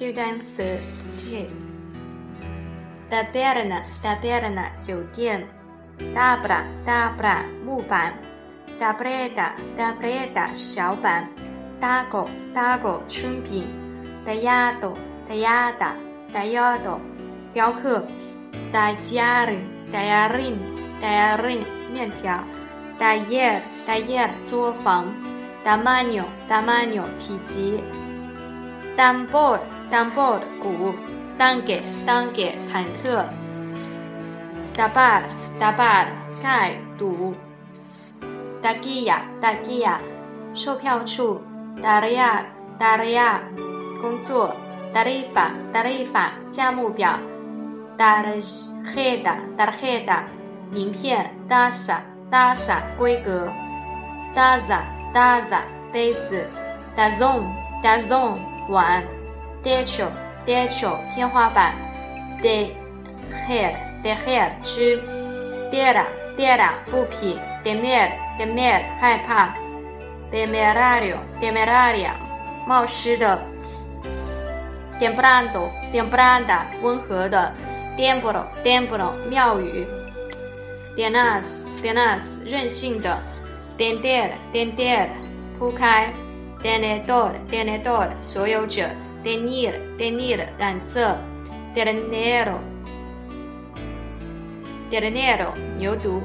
这个单词，taberna，taberna 酒店，tabla，tabla 木板，tableta，tableta 小板，dago，dago 春饼，tallado，tallada，tallado 雕刻，tallarin，tallarin，tallarin 面条，taller，taller 作坊，tamaño，tamaño 体积。Tambor，tambor 鼓，tanque，tanque 坦克，tabar，tabar 盖堵，taquilla，taquilla 售票处，tarea，tarea 工作，tarifa，tarifa 价目表，tarheda tarheda 名片 dasa dasa 规格，daza daza 杯子，dazon dazon 碗，decho decho 天花板，de hair，de hair 吃，dera，dera 布匹，demer，demer 害怕，demerario，demeraria 冒失的，templado，templada 温和的，templo，templo 庙宇，denas，denas 任性的，dender，dender 铺开。Tenedor, tenedor，所有者。Tener, tener，染色。Ternero, ternero，牛犊。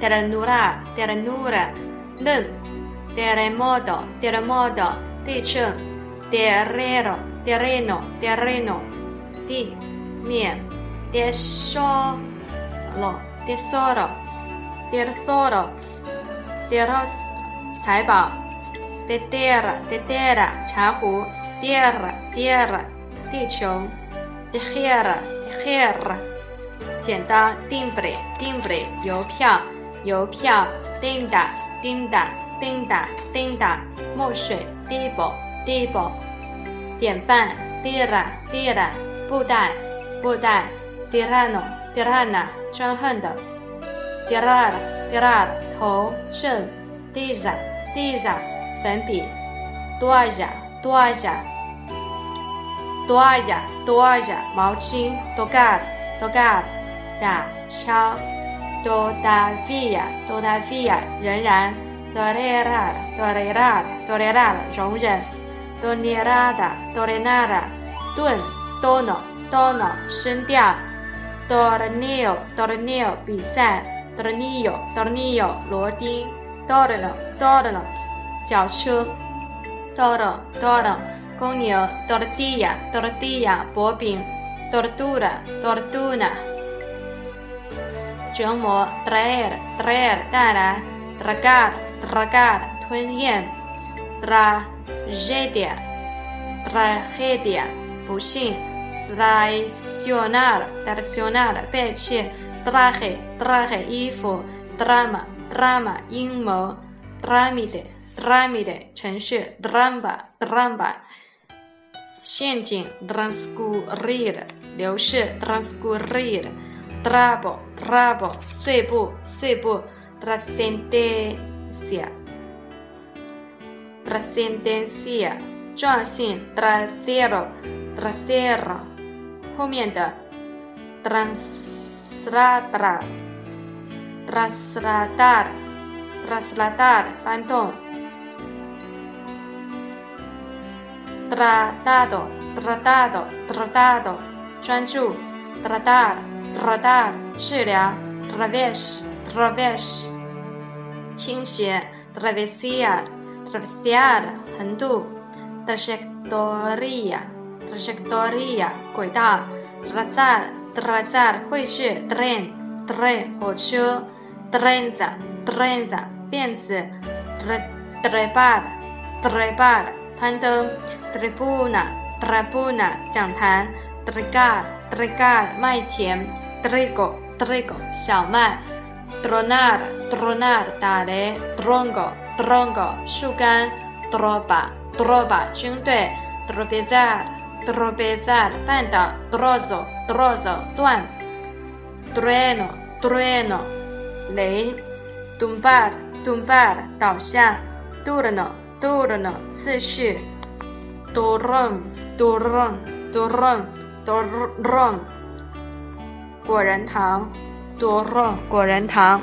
Ternura, ternura，嫩。Terremoto, terremoto，地震。Terreno, terreno, terreno，地面。Tesoro, tesoro, tesoro, teros，财宝。Tierra，tierra，茶壶。Tierra，tierra，地球。Tierra，tierra，剪刀。Timbre，timbre，邮票。邮票。Tinda，tinda，tinda，tinda，墨水。Dibo，dibo，典范。Tira，tira，布袋。布袋。Tirano，tirana，专横的。Tirar，tirar，头。正。Diza，diza。粉笔。多尔雅，多尔雅，多尔雅，多尔雅，毛巾。多嘎，多嘎，呀，敲。多达维亚，多达维亚，仍然。多雷拉，多雷拉，多雷拉，容忍。多尼拉达，多雷纳达，顿。多诺，多诺，声调。多尔尼奥，多尔尼奥，比赛。多尔尼奥，多尔尼奥，螺钉。多尔诺，多尔诺。轿车，toro，toro，公牛，tortilla，tortilla，薄饼，tortura，tortuna，折磨，traer，traer，带来，tragar，tragar，吞咽，tragedia，tragedia，不幸，traicionar，traicionar，背弃，traje，traje，衣服，drama，drama，阴谋，tramite。tramite 程序，drama，drama，陷阱，transcurrir 流逝，transcurrir，trouble，trouble 碎步，碎步，trascendencia，trascendencia 撞性，trasero，trasero 后面的，trasladar，trasladar，trasladar 搬动。Tratado, tratado, tratado，专注，tratar, tratar，治疗，traves, traves，倾斜，travesía, travesía，横渡，trayectoria, trayectoria，轨道，trazar, trazar，绘制，tren, tren，火车，trenza, trenza，辫子，trepar, trepar，攀登。Tribuna，tribuna 讲坛，trigar，trigar 麦田，trigo，trigo 小麦，tronar，tronar 打雷，trongo，trongo 树干，tropa，tropa 军队，tropezar，tropezar 绊倒，trozo，trozo 断，trueno，trueno 雷，tumbar，tumbar 倒下，turno，turno 次序。多肉，多肉，多肉，多肉，多，果仁糖，多肉，果仁糖。